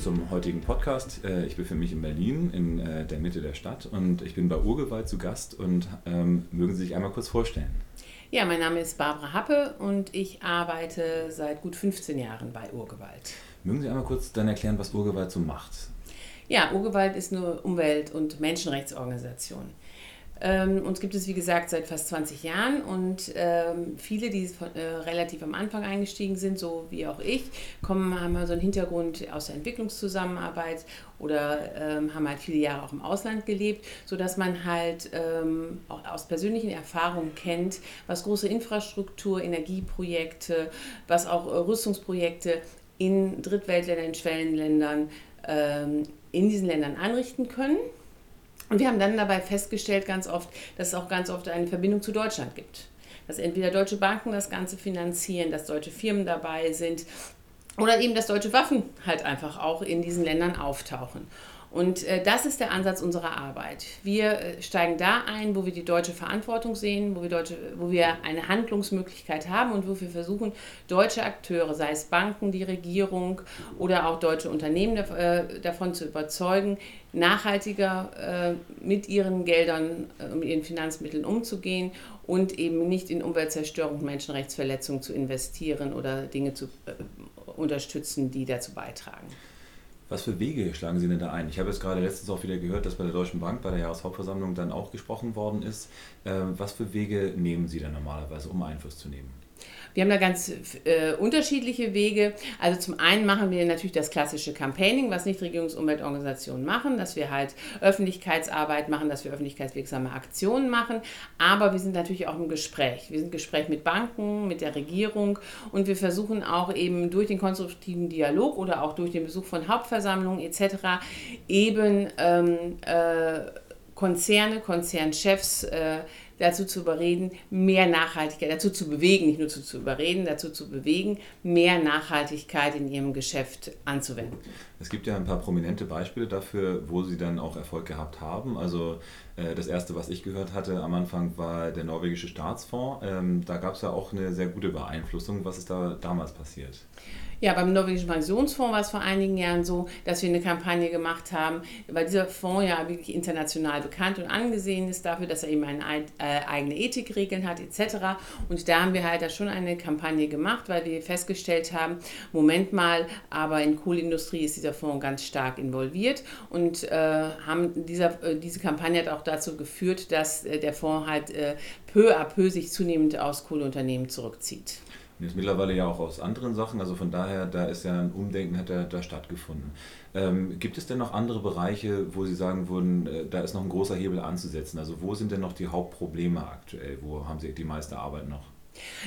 zum heutigen Podcast. Äh, ich befinde mich in Berlin, in äh, der Mitte der Stadt und ich bin bei Urgewalt zu Gast und ähm, mögen Sie sich einmal kurz vorstellen. Ja, mein Name ist Barbara Happe und ich arbeite seit gut 15 Jahren bei Urgewalt. Mögen Sie einmal kurz dann erklären, was Urgewalt so macht? Ja, Urgewalt ist eine Umwelt- und Menschenrechtsorganisation. Ähm, uns gibt es, wie gesagt, seit fast 20 Jahren und ähm, viele, die von, äh, relativ am Anfang eingestiegen sind, so wie auch ich, kommen, haben so einen Hintergrund aus der Entwicklungszusammenarbeit oder ähm, haben halt viele Jahre auch im Ausland gelebt, sodass man halt ähm, auch aus persönlichen Erfahrungen kennt, was große Infrastruktur, Energieprojekte, was auch äh, Rüstungsprojekte in Drittweltländern, in Schwellenländern, ähm, in diesen Ländern anrichten können. Und wir haben dann dabei festgestellt, ganz oft, dass es auch ganz oft eine Verbindung zu Deutschland gibt. Dass entweder deutsche Banken das Ganze finanzieren, dass deutsche Firmen dabei sind oder eben, dass deutsche Waffen halt einfach auch in diesen Ländern auftauchen. Und äh, das ist der Ansatz unserer Arbeit. Wir äh, steigen da ein, wo wir die deutsche Verantwortung sehen, wo wir, deutsche, wo wir eine Handlungsmöglichkeit haben und wo wir versuchen, deutsche Akteure, sei es Banken, die Regierung oder auch deutsche Unternehmen äh, davon zu überzeugen, nachhaltiger äh, mit ihren Geldern, äh, mit ihren Finanzmitteln umzugehen und eben nicht in Umweltzerstörung Menschenrechtsverletzungen zu investieren oder Dinge zu äh, unterstützen, die dazu beitragen. Was für Wege schlagen Sie denn da ein? Ich habe jetzt gerade letztens auch wieder gehört, dass bei der Deutschen Bank bei der Jahreshauptversammlung dann auch gesprochen worden ist. Ähm, was für Wege nehmen Sie dann normalerweise, um Einfluss zu nehmen? Wir haben da ganz äh, unterschiedliche Wege. Also zum einen machen wir natürlich das klassische Campaigning, was Nichtregierungsumweltorganisationen machen, dass wir halt Öffentlichkeitsarbeit machen, dass wir öffentlichkeitswirksame Aktionen machen. Aber wir sind natürlich auch im Gespräch. Wir sind im Gespräch mit Banken, mit der Regierung und wir versuchen auch eben durch den konstruktiven Dialog oder auch durch den Besuch von Hauptversammlungen etc. eben ähm, äh, Konzerne, Konzernchefs äh, dazu zu überreden, mehr Nachhaltigkeit, dazu zu bewegen, nicht nur zu, zu überreden, dazu zu bewegen, mehr Nachhaltigkeit in ihrem Geschäft anzuwenden. Es gibt ja ein paar prominente Beispiele dafür, wo sie dann auch Erfolg gehabt haben. Also das erste, was ich gehört hatte am Anfang, war der norwegische Staatsfonds. Ähm, da gab es ja auch eine sehr gute Beeinflussung. Was ist da damals passiert? Ja, beim norwegischen Pensionsfonds war es vor einigen Jahren so, dass wir eine Kampagne gemacht haben, weil dieser Fonds ja wirklich international bekannt und angesehen ist dafür, dass er eben eine äh, eigene Ethikregeln hat etc. Und da haben wir halt da schon eine Kampagne gemacht, weil wir festgestellt haben, Moment mal, aber in Kohleindustrie ist dieser Fonds ganz stark involviert und äh, haben dieser, äh, diese Kampagne hat auch dazu geführt, dass äh, der Fonds halt äh, peu à peu sich zunehmend aus Kohleunternehmen zurückzieht. Und jetzt mittlerweile ja auch aus anderen Sachen, also von daher, da ist ja ein Umdenken hat da, da stattgefunden. Ähm, gibt es denn noch andere Bereiche, wo Sie sagen würden, äh, da ist noch ein großer Hebel anzusetzen? Also wo sind denn noch die Hauptprobleme aktuell? Wo haben Sie die meiste Arbeit noch?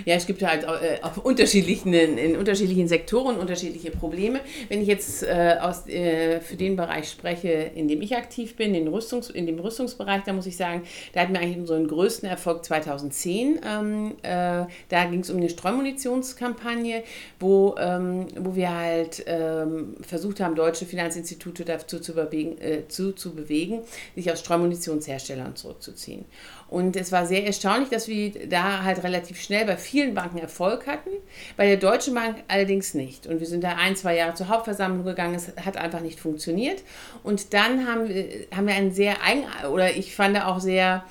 Ja, es gibt halt äh, auf unterschiedlichen, in unterschiedlichen Sektoren unterschiedliche Probleme. Wenn ich jetzt äh, aus, äh, für den Bereich spreche, in dem ich aktiv bin, in, Rüstungs-, in dem Rüstungsbereich, da muss ich sagen, da hatten wir eigentlich unseren größten Erfolg 2010. Ähm, äh, da ging es um eine Streumunitionskampagne, wo, ähm, wo wir halt ähm, versucht haben, deutsche Finanzinstitute dazu zu, bewegen, äh, zu, zu bewegen, sich aus Streumunitionsherstellern zurückzuziehen. Und es war sehr erstaunlich, dass wir da halt relativ schnell bei vielen Banken Erfolg hatten, bei der Deutschen Bank allerdings nicht. Und wir sind da ein, zwei Jahre zur Hauptversammlung gegangen, es hat einfach nicht funktioniert. Und dann haben wir, haben wir einen sehr eigen, oder ich fand auch sehr...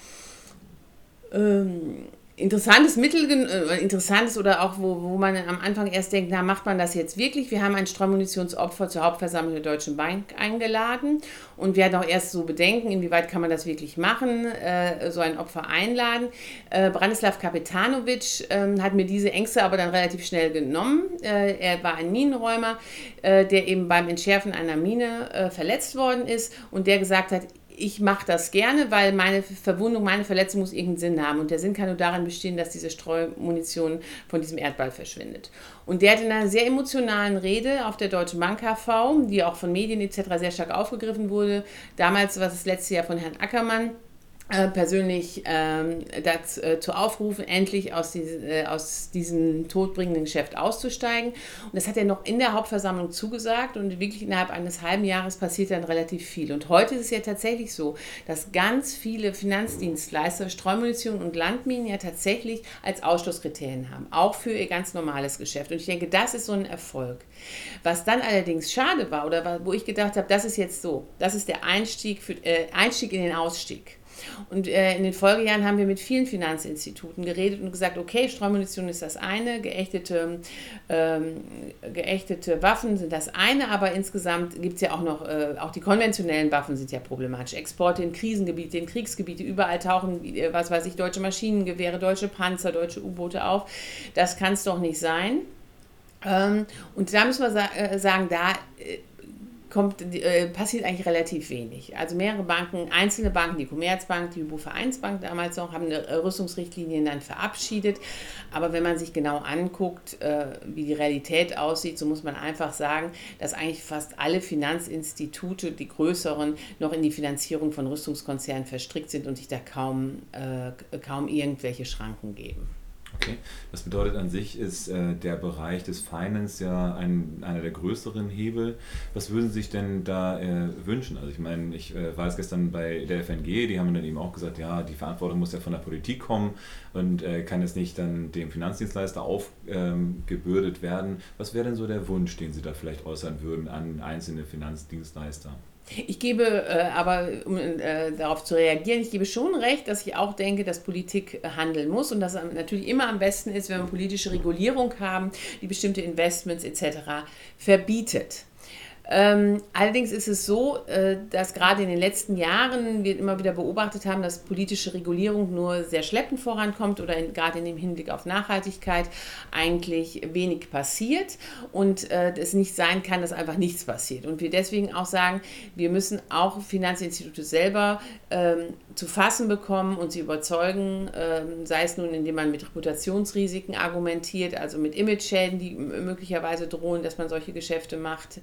Ähm, interessantes Mittel, äh, interessantes oder auch, wo, wo man am Anfang erst denkt, na, macht man das jetzt wirklich? Wir haben ein Streumunitionsopfer zur Hauptversammlung der Deutschen Bank eingeladen und wir hatten auch erst so Bedenken, inwieweit kann man das wirklich machen, äh, so ein Opfer einladen. Äh, Branislav Kapetanovic äh, hat mir diese Ängste aber dann relativ schnell genommen. Äh, er war ein Minenräumer, äh, der eben beim Entschärfen einer Mine verletzt worden ist und der gesagt hat, ich mache das gerne, weil meine Verwundung, meine Verletzung muss irgendeinen Sinn haben. Und der Sinn kann nur darin bestehen, dass diese Streumunition von diesem Erdball verschwindet. Und der hat in einer sehr emotionalen Rede auf der Deutschen Bank HV, die auch von Medien etc. sehr stark aufgegriffen wurde, damals war es das letzte Jahr von Herrn Ackermann, äh, persönlich ähm, dazu äh, aufrufen, endlich aus, diese, äh, aus diesem todbringenden Geschäft auszusteigen. Und das hat er noch in der Hauptversammlung zugesagt und wirklich innerhalb eines halben Jahres passiert dann relativ viel. Und heute ist es ja tatsächlich so, dass ganz viele Finanzdienstleister Streumunition und Landminen ja tatsächlich als Ausschlusskriterien haben, auch für ihr ganz normales Geschäft. Und ich denke, das ist so ein Erfolg. Was dann allerdings schade war oder wo ich gedacht habe, das ist jetzt so, das ist der Einstieg, für, äh, Einstieg in den Ausstieg. Und äh, in den Folgejahren haben wir mit vielen Finanzinstituten geredet und gesagt, okay, Streumunition ist das eine, geächtete, ähm, geächtete Waffen sind das eine, aber insgesamt gibt es ja auch noch, äh, auch die konventionellen Waffen sind ja problematisch. Exporte in Krisengebiete, in Kriegsgebiete, überall tauchen, äh, was weiß ich, deutsche Maschinengewehre, deutsche Panzer, deutsche U-Boote auf. Das kann es doch nicht sein. Ähm, und da müssen wir sa äh, sagen, da äh, kommt, äh, passiert eigentlich relativ wenig. Also mehrere Banken, einzelne Banken, die Commerzbank, die Hypo-Vereinsbank damals noch, haben eine Rüstungsrichtlinien dann verabschiedet. Aber wenn man sich genau anguckt, äh, wie die Realität aussieht, so muss man einfach sagen, dass eigentlich fast alle Finanzinstitute, die größeren, noch in die Finanzierung von Rüstungskonzernen verstrickt sind und sich da kaum, äh, kaum irgendwelche Schranken geben. Okay. Das bedeutet an sich ist äh, der Bereich des Finance ja ein, einer der größeren Hebel. Was würden Sie sich denn da äh, wünschen? Also ich meine, ich äh, war es gestern bei der FNG, die haben dann eben auch gesagt, ja, die Verantwortung muss ja von der Politik kommen und äh, kann es nicht dann dem Finanzdienstleister aufgebürdet ähm, werden. Was wäre denn so der Wunsch, den Sie da vielleicht äußern würden an einzelne Finanzdienstleister? Ich gebe äh, aber, um äh, darauf zu reagieren, ich gebe schon recht, dass ich auch denke, dass Politik handeln muss und dass es natürlich immer am besten ist, wenn wir politische Regulierung haben, die bestimmte Investments etc. verbietet. Ähm, allerdings ist es so, äh, dass gerade in den letzten Jahren wir immer wieder beobachtet haben, dass politische Regulierung nur sehr schleppend vorankommt oder gerade in dem Hinblick auf Nachhaltigkeit eigentlich wenig passiert und äh, es nicht sein kann, dass einfach nichts passiert. Und wir deswegen auch sagen, wir müssen auch Finanzinstitute selber ähm, zu fassen bekommen und sie überzeugen, ähm, sei es nun, indem man mit Reputationsrisiken argumentiert, also mit Image-Schäden, die möglicherweise drohen, dass man solche Geschäfte macht,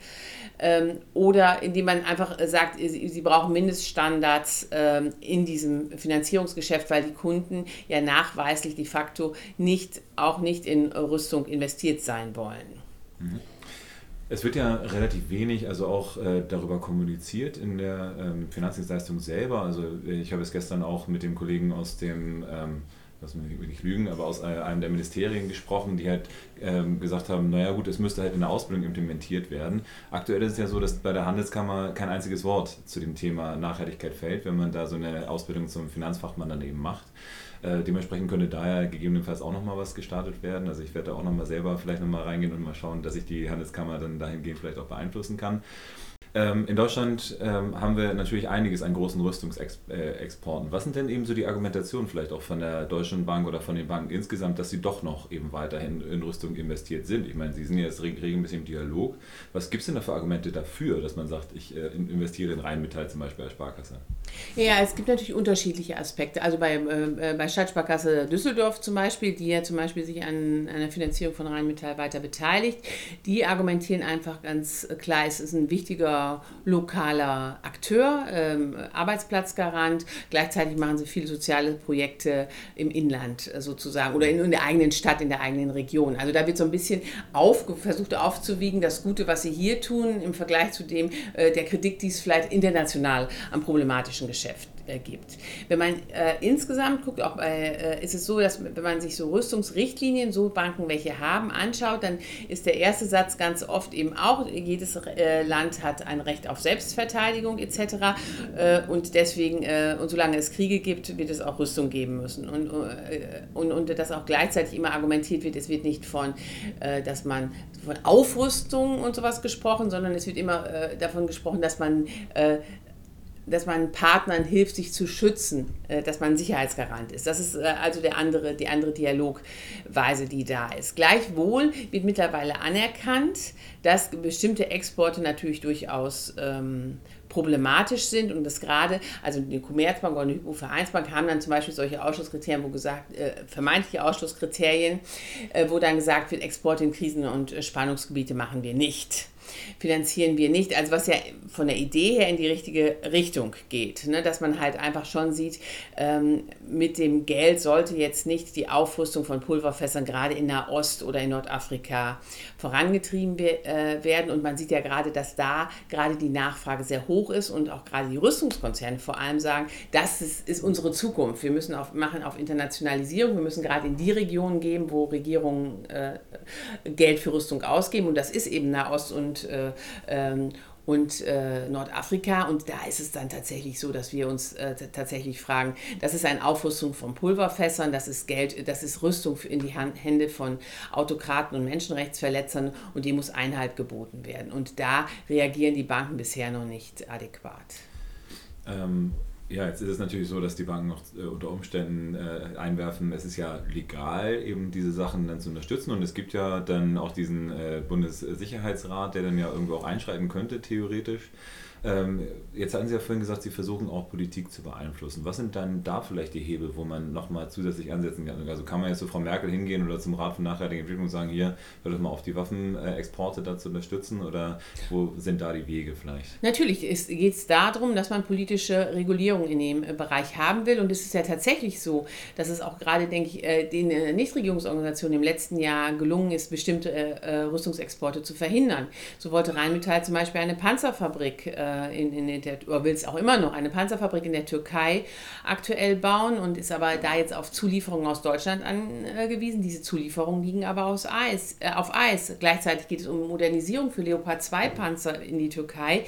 oder indem man einfach sagt, sie brauchen Mindeststandards ähm, in diesem Finanzierungsgeschäft, weil die Kunden ja nachweislich de facto nicht, auch nicht in Rüstung investiert sein wollen. Mhm. Es wird ja relativ wenig, also auch äh, darüber kommuniziert in der ähm, Finanzdienstleistung selber. Also ich habe es gestern auch mit dem Kollegen aus dem, ähm, lass mich nicht lügen, aber aus äh, einem der Ministerien gesprochen, die halt ähm, gesagt haben, naja gut, es müsste halt in der Ausbildung implementiert werden. Aktuell ist es ja so, dass bei der Handelskammer kein einziges Wort zu dem Thema Nachhaltigkeit fällt, wenn man da so eine Ausbildung zum Finanzfachmann dann eben macht. Äh, dementsprechend könnte daher gegebenenfalls auch nochmal was gestartet werden. Also ich werde da auch nochmal selber vielleicht nochmal reingehen und mal schauen, dass ich die Handelskammer dann dahingehend vielleicht auch beeinflussen kann. Ähm, in Deutschland ähm, haben wir natürlich einiges an großen Rüstungsexporten. Was sind denn eben so die Argumentationen vielleicht auch von der Deutschen Bank oder von den Banken insgesamt, dass sie doch noch eben weiterhin in Rüstung investiert sind? Ich meine, Sie sind jetzt regelmäßig im Dialog. Was gibt es denn da für Argumente dafür, dass man sagt, ich äh, investiere in Rheinmetall zum Beispiel als Sparkasse? Ja, es gibt natürlich unterschiedliche Aspekte. Also bei, äh, bei Stadtsparkasse Düsseldorf zum Beispiel, die ja zum Beispiel sich an einer Finanzierung von Rheinmetall weiter beteiligt, die argumentieren einfach ganz klar, es ist ein wichtiger lokaler Akteur, ähm, Arbeitsplatzgarant. Gleichzeitig machen sie viele soziale Projekte im Inland sozusagen oder in, in, der eigenen Stadt, in der eigenen Region. Also da wird so ein bisschen auf, versucht aufzuwiegen, das Gute, was sie hier tun, im Vergleich zu dem äh, der Kritik, die es vielleicht international am problematischen Geschäft äh, gibt. Wenn man äh, insgesamt guckt, auch bei, äh, ist es so, dass wenn man sich so Rüstungsrichtlinien, so Banken welche haben, anschaut, dann ist der erste Satz ganz oft eben auch, jedes äh, Land hat ein Recht auf Selbstverteidigung etc. Äh, und deswegen, äh, und solange es Kriege gibt, wird es auch Rüstung geben müssen. Und, und, und dass auch gleichzeitig immer argumentiert wird, es wird nicht von, dass man von Aufrüstung und sowas gesprochen, sondern es wird immer davon gesprochen, dass man dass man Partnern hilft, sich zu schützen, äh, dass man Sicherheitsgarant ist. Das ist äh, also der andere, die andere Dialogweise, die da ist. Gleichwohl wird mittlerweile anerkannt, dass bestimmte Exporte natürlich durchaus ähm, problematisch sind und das gerade, also die Commerzbank oder die Hypo-Vereinsbank haben dann zum Beispiel solche Ausschlusskriterien, wo gesagt, äh, vermeintliche Ausschlusskriterien, äh, wo dann gesagt wird, Exporte in Krisen- und äh, Spannungsgebiete machen wir nicht. Finanzieren wir nicht. Also was ja von der Idee her in die richtige Richtung geht, ne? dass man halt einfach schon sieht, ähm, mit dem Geld sollte jetzt nicht die Aufrüstung von Pulverfässern gerade in Nahost oder in Nordafrika vorangetrieben äh, werden. Und man sieht ja gerade, dass da gerade die Nachfrage sehr hoch ist und auch gerade die Rüstungskonzerne vor allem sagen, das ist, ist unsere Zukunft. Wir müssen auf, machen auf Internationalisierung, wir müssen gerade in die Regionen gehen, wo Regierungen äh, Geld für Rüstung ausgeben. Und das ist eben Nahost und, äh, ähm, und äh, Nordafrika. Und da ist es dann tatsächlich so, dass wir uns äh, tatsächlich fragen, das ist eine Aufrüstung von Pulverfässern, das ist Geld, das ist Rüstung in die Hand, Hände von Autokraten und Menschenrechtsverletzern und dem muss Einhalt geboten werden. Und da reagieren die Banken bisher noch nicht adäquat. Ähm, ja, jetzt ist es natürlich so, dass die Banken noch äh, unter Umständen äh, einwerfen, es ist ja legal, eben diese Sachen dann zu unterstützen. Und es gibt ja dann auch diesen äh, Bundessicherheitsrat, der dann ja irgendwo auch einschreiten könnte, theoretisch. Ähm, jetzt hatten Sie ja vorhin gesagt, Sie versuchen auch Politik zu beeinflussen. Was sind dann da vielleicht die Hebel, wo man nochmal zusätzlich ansetzen kann? Also kann man jetzt zu Frau Merkel hingehen oder zum Rat für nachhaltige Entwicklung und sagen, hier, hört doch mal auf die Waffenexporte dazu unterstützen oder wo sind da die Wege vielleicht? Natürlich geht es darum, dass man politische Regulierung in dem äh, Bereich haben will und es ist ja tatsächlich so, dass es auch gerade, denke ich, äh, den äh, Nichtregierungsorganisationen im letzten Jahr gelungen ist, bestimmte Rüstungsexporte zu verhindern. So wollte Rheinmetall zum Beispiel eine Panzerfabrik äh, in, in der, oder will es auch immer noch, eine Panzerfabrik in der Türkei aktuell bauen und ist aber da jetzt auf Zulieferungen aus Deutschland angewiesen. Diese Zulieferungen liegen aber aus Eis, äh, auf Eis. Gleichzeitig geht es um Modernisierung für Leopard 2 Panzer in die Türkei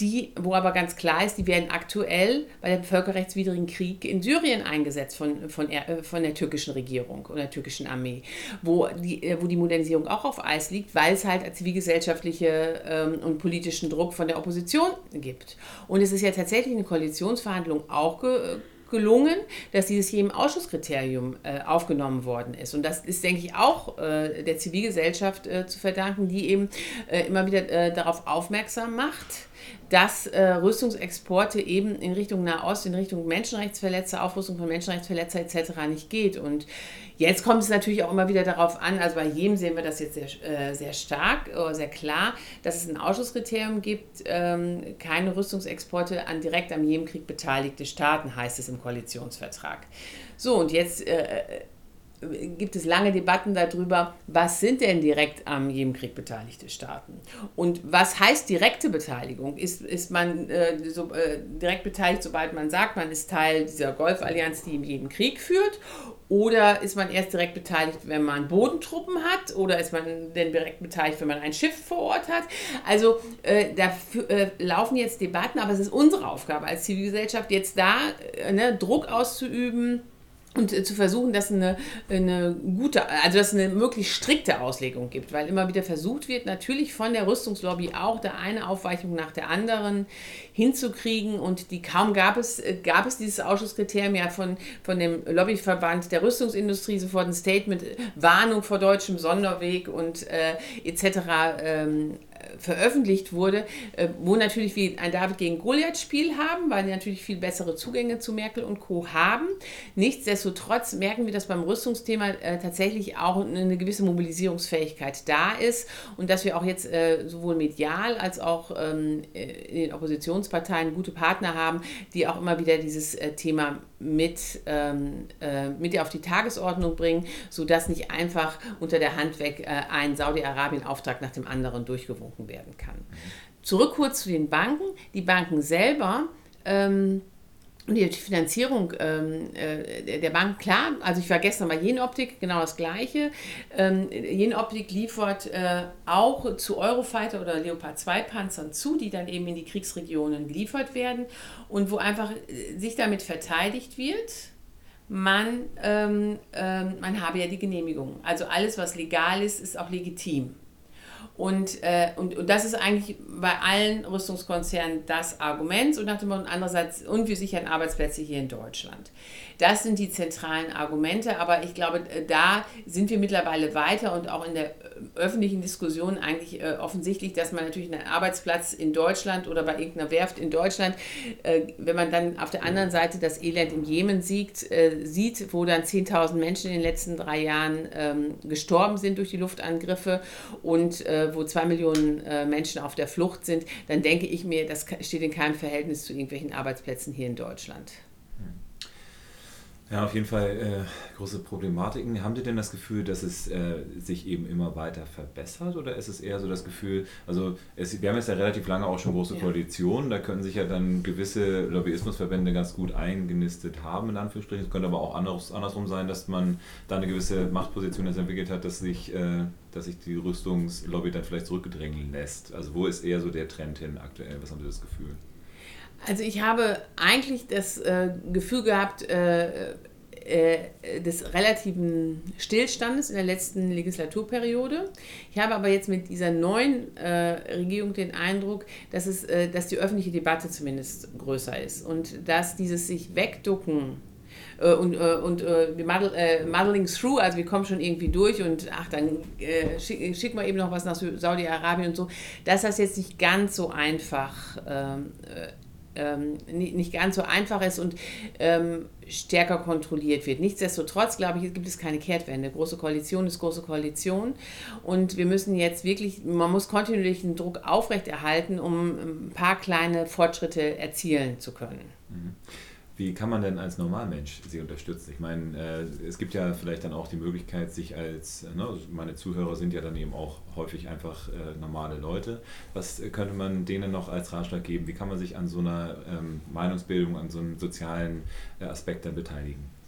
die, wo aber ganz klar ist, die werden aktuell bei dem völkerrechtswidrigen Krieg in Syrien eingesetzt von, von, äh, von der türkischen Regierung oder der türkischen Armee, wo die, äh, wo die Modernisierung auch auf Eis liegt, weil es halt zivilgesellschaftliche ähm, und politischen Druck von der Opposition gibt. Und es ist ja tatsächlich eine Koalitionsverhandlung auch ge gelungen, dass dieses jedem Ausschusskriterium äh, aufgenommen worden ist. Und das ist, denke ich, auch äh, der Zivilgesellschaft äh, zu verdanken, die eben äh, immer wieder darauf aufmerksam macht, dass äh, Rüstungsexporte eben in Richtung Nahost, in Richtung Menschenrechtsverletzer, Aufrüstung von Menschenrechtsverletzer etc. nicht geht. Und jetzt kommt es natürlich auch immer wieder darauf an, also bei jedem sehen wir das jetzt sehr, äh, sehr stark oder sehr klar, dass es ein Ausschusskriterium gibt, ähm, keine Rüstungsexporte an direkt am Jemenkrieg beteiligte Staaten, heißt es im Koalitionsvertrag. So, und jetzt äh, gibt es lange Debatten darüber, was sind denn direkt am Jemenkrieg beteiligte Staaten? Und was heißt direkte Beteiligung? Ist, ist man äh, so, äh, direkt beteiligt, sobald man sagt, man ist Teil dieser Golfallianz, die im jeden Krieg führt? Oder ist man erst direkt beteiligt, wenn man Bodentruppen hat? Oder ist man denn direkt beteiligt, wenn man ein Schiff vor Ort hat? Also äh, da äh, laufen jetzt Debatten, aber es ist unsere Aufgabe als Zivilgesellschaft, jetzt da äh, ne, Druck auszuüben und äh, zu versuchen, dass eine, eine gute, also dass eine möglichst strikte Auslegung gibt, weil immer wieder versucht wird, natürlich von der Rüstungslobby auch da eine Aufweichung nach der anderen hinzukriegen und die kaum gab es, äh, gab es dieses Ausschusskriterium ja von, von dem Lobbyverband der Rüstungsindustrie sofort ein Statement, Warnung vor deutschem Sonderweg und äh, etc. Ähm, veröffentlicht wurde, äh, wo natürlich wir ein David gegen Goliath-Spiel haben, weil die natürlich viel bessere Zugänge zu Merkel und Co. haben. Nichtsdestotrotz merken wir, dass beim Rüstungsthema äh, tatsächlich auch eine gewisse Mobilisierungsfähigkeit da ist und dass wir auch jetzt äh, sowohl medial als auch ähm, in den Oppositionsparteien gute Partner haben, die auch immer wieder dieses Thema mit, ähm, mit auf die Tagesordnung bringen, sodass nicht einfach unter der Hand weg ein Saudi-Arabien-Auftrag nach dem anderen durchgewunken getrunken werden kann. Zurück kurz zu den Banken. Die Banken selber ähm, und die Finanzierung ähm, äh, der Bank, klar, also ich war gestern bei Jenoptik, genau das Gleiche. Ähm, Jenoptik liefert äh, auch zu Eurofighter oder Leopard 2 Panzern zu, die dann eben in die Kriegsregionen geliefert werden und wo einfach äh, sich damit verteidigt wird, man, ähm, ähm, man habe ja die Genehmigung. Also alles, was legal ist, ist auch legitim. Und, äh, und, und das ist eigentlich bei allen Rüstungskonzernen das Argument. Und nach dem andererseits, und wir sichern Arbeitsplätze hier in Deutschland. Das sind die zentralen Argumente, aber ich glaube, äh, da sind wir mittlerweile weiter und auch in der äh, öffentlichen Diskussion eigentlich äh, offensichtlich, dass man natürlich einen Arbeitsplatz in Deutschland oder bei irgendeiner Werft in Deutschland, äh, wenn man dann auf der anderen Seite das Elend im Jemen sieht, äh, sieht wo dann 10.000 Menschen in den letzten drei Jahren ähm, gestorben sind durch die Luftangriffe und wo zwei Millionen äh, Menschen auf der Flucht sind, dann denke ich mir, das steht in keinem Verhältnis zu irgendwelchen Arbeitsplätzen hier in Deutschland. Ja, auf jeden Fall äh, große Problematiken. Haben Sie denn das Gefühl, dass es äh, sich eben immer weiter verbessert oder ist es eher so das Gefühl, also es, wir haben jetzt ja relativ lange auch schon große ja. Koalitionen, da können sich ja dann gewisse Lobbyismusverbände ganz gut eingenistet haben, in Anführungsstrichen. Es könnte aber auch anders, andersrum sein, dass man da eine gewisse Machtposition jetzt entwickelt hat, dass sich, äh, dass sich die Rüstungslobby dann vielleicht zurückgedrängeln lässt. Also wo ist eher so der Trend hin aktuell? Was haben Sie das Gefühl? Also ich habe eigentlich das äh, Gefühl gehabt, äh, äh, des relativen Stillstandes in der letzten Legislaturperiode. Ich habe aber jetzt mit dieser neuen äh, Regierung den Eindruck, dass, es, äh, dass die öffentliche Debatte zumindest größer ist und dass dieses sich wegducken äh, und, äh, und äh, Muddling through, also wir kommen schon irgendwie durch und ach, dann äh, schicken schick wir eben noch was nach Saudi-Arabien und so, dass das jetzt nicht ganz so einfach ähm, nicht ganz so einfach ist und ähm, stärker kontrolliert wird. Nichtsdestotrotz, glaube ich, gibt es keine Kehrtwende. Große Koalition ist große Koalition und wir müssen jetzt wirklich, man muss kontinuierlich den Druck aufrechterhalten, um ein paar kleine Fortschritte erzielen zu können. Mhm. Wie kann man denn als Normalmensch sie unterstützen? Ich meine, äh, es gibt ja vielleicht dann auch die Möglichkeit, sich als, ne, also meine Zuhörer sind ja dann eben auch häufig einfach äh, normale Leute. Was könnte man denen noch als Ratschlag geben? Wie kann man sich an so einer ähm, Meinungsbildung, an so einem sozialen äh, Aspekt dann beteiligen?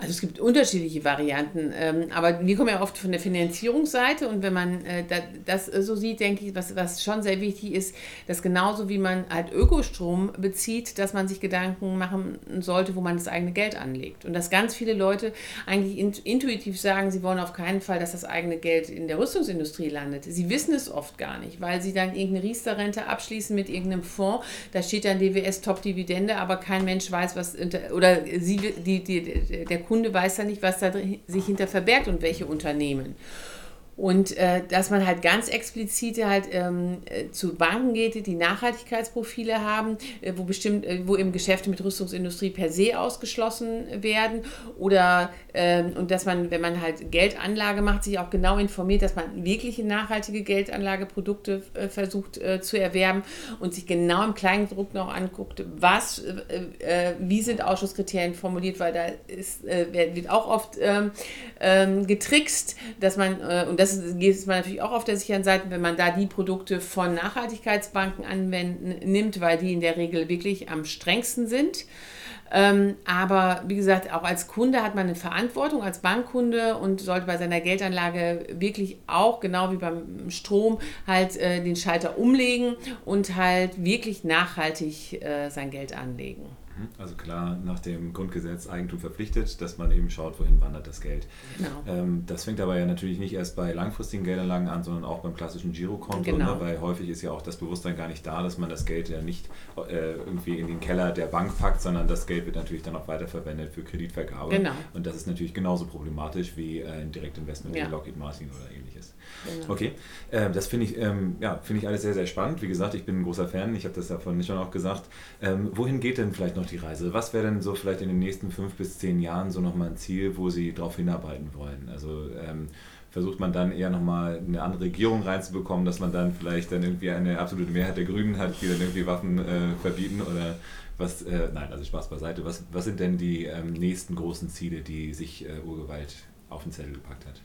Also es gibt unterschiedliche Varianten, ähm, aber wir kommen ja oft von der Finanzierungsseite und wenn man äh, das so sieht, denke ich, was, was schon sehr wichtig ist, dass genauso wie man halt Ökostrom bezieht, dass man sich Gedanken machen sollte, wo man das eigene Geld anlegt. Und dass ganz viele Leute eigentlich intuitiv sagen, sie wollen auf keinen Fall, dass das eigene Geld in der Rüstungsindustrie landet. Sie wissen es oft gar nicht, weil sie dann irgendeine Riester-Rente abschließen mit irgendeinem Fonds, da steht dann DWS Top-Dividende, aber kein Mensch weiß, was, oder sie, die, die, der Kunde weiß ja nicht, was da sich hinter verbergt und welche Unternehmen. Und äh, dass man halt ganz explizit halt ähm, äh, zu Banken geht, die Nachhaltigkeitsprofile haben, äh, wo bestimmt, äh, wo eben Geschäfte mit Rüstungsindustrie per se ausgeschlossen werden. Oder und dass man, wenn man halt Geldanlage macht, sich auch genau informiert, dass man wirkliche nachhaltige Geldanlageprodukte äh, versucht äh, zu erwerben und sich genau im Kleindruck noch anguckt, was, wie sind Ausschusskriterien formuliert, weil da ist, wird auch oft ähm, ähm, getrickst, dass man, und das ist man natürlich auch auf der sicheren Seite, wenn man da die Produkte von Nachhaltigkeitsbanken anwenden, nimmt, weil die in der Regel wirklich am strengsten sind. Ähm, aber wie gesagt, auch als Kunde hat man eine Verantwortung, als Bankkunde und sollte bei seiner Geldanlage wirklich auch, genau wie beim Strom, halt äh, den Schalter umlegen und halt wirklich nachhaltig äh, sein Geld anlegen. Mhm. Also klar, nach dem Grundgesetz Eigentum verpflichtet, dass man eben schaut, wohin wandert das Geld. Genau. Ähm, das fängt aber ja natürlich nicht erst bei langfristigen Geldanlagen an, sondern auch beim klassischen Girokonto, genau. ne? weil häufig ist ja auch das Bewusstsein gar nicht da, dass man das Geld ja nicht äh, irgendwie in den Keller der Bank packt, sondern das Geld wird natürlich dann auch weiterverwendet für Kreditvergabe. Genau. Und das ist natürlich genauso problematisch wie äh, ein Direktinvestment ja. in Lockheed Martin oder ähnliches. Genau. Okay, ähm, das finde ich, ähm, ja, find ich alles sehr, sehr spannend. Wie gesagt, ich bin ein großer Fan, ich habe das ja vorhin schon auch gesagt. Ähm, wohin geht denn vielleicht noch die Reise? Was wäre denn so vielleicht in den nächsten fünf bis zehn Jahren so nochmal ein Ziel, wo Sie darauf hinarbeiten wollen? Also ähm, versucht man dann eher nochmal eine andere Regierung reinzubekommen, dass man dann vielleicht dann irgendwie eine absolute Mehrheit der Grünen hat, die dann irgendwie Waffen äh, verbieten oder was, äh, nein, also Spaß beiseite. Was, was sind denn die ähm, nächsten großen Ziele, die sich äh, Urgewalt auf den Zettel gepackt hat?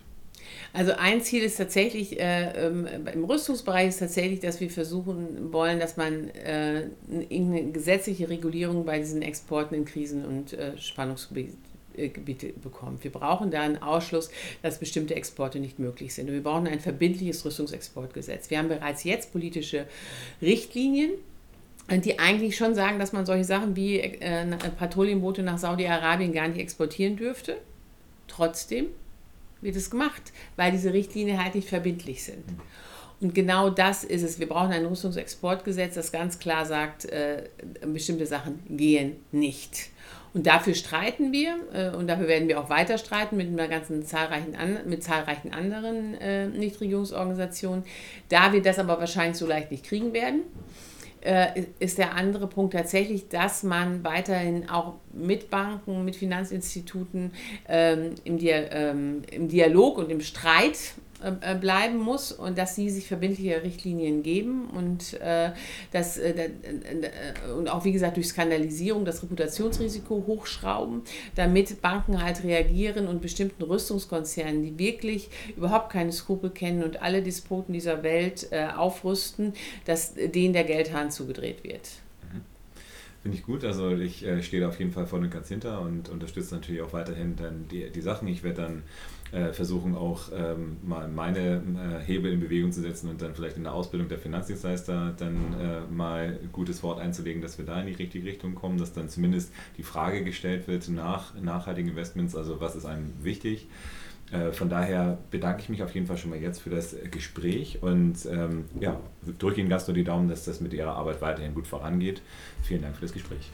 Also ein Ziel ist tatsächlich, äh, ähm, im Rüstungsbereich ist tatsächlich, dass wir versuchen wollen, dass man äh, eine gesetzliche Regulierung bei diesen Exporten in Krisen- und äh, Spannungsgebiete bekommt. Wir brauchen da einen Ausschluss, dass bestimmte Exporte nicht möglich sind. Und wir brauchen ein verbindliches Rüstungsexportgesetz. Wir haben bereits jetzt politische Richtlinien, die eigentlich schon sagen, dass man solche Sachen wie äh, Patrouillenboote nach Saudi-Arabien gar nicht exportieren dürfte. Trotzdem wird es gemacht, weil diese Richtlinien halt nicht verbindlich sind. Und genau das ist es. Wir brauchen ein Rüstungsexportgesetz, das ganz klar sagt, äh, bestimmte Sachen gehen nicht. Und dafür streiten wir äh, und dafür werden wir auch weiter streiten mit einer ganzen zahlreichen an, mit zahlreichen anderen äh, Nichtregierungsorganisationen. Da wir das aber wahrscheinlich so leicht nicht kriegen werden, äh, ist der andere Punkt tatsächlich, dass man weiterhin auch mit Banken, mit Finanzinstituten ähm, im, Dia ähm, im Dialog und im Streit äh, bleiben muss und dass sie sich verbindliche Richtlinien geben und äh, dass äh, und auch wie gesagt durch Skandalisierung das Reputationsrisiko hochschrauben, damit Banken halt reagieren und bestimmten Rüstungskonzernen, die wirklich überhaupt keine Skrupel kennen und alle Despoten dieser Welt äh, aufrüsten, dass denen der Geldhahn zugedreht wird. Finde ich gut. Also ich äh, stehe da auf jeden Fall und ganz hinter und unterstütze natürlich auch weiterhin dann die, die Sachen. Ich werde dann äh, versuchen, auch ähm, mal meine äh, Hebel in Bewegung zu setzen und dann vielleicht in der Ausbildung der Finanzdienstleister dann äh, mal gutes Wort einzulegen, dass wir da in die richtige Richtung kommen, dass dann zumindest die Frage gestellt wird nach nachhaltigen Investments, also was ist einem wichtig. Äh, von daher bedanke ich mich auf jeden Fall schon mal jetzt für das Gespräch und ähm, ja, drücke Ihnen ganz nur die Daumen, dass das mit Ihrer Arbeit weiterhin gut vorangeht. Vielen Dank für das Gespräch.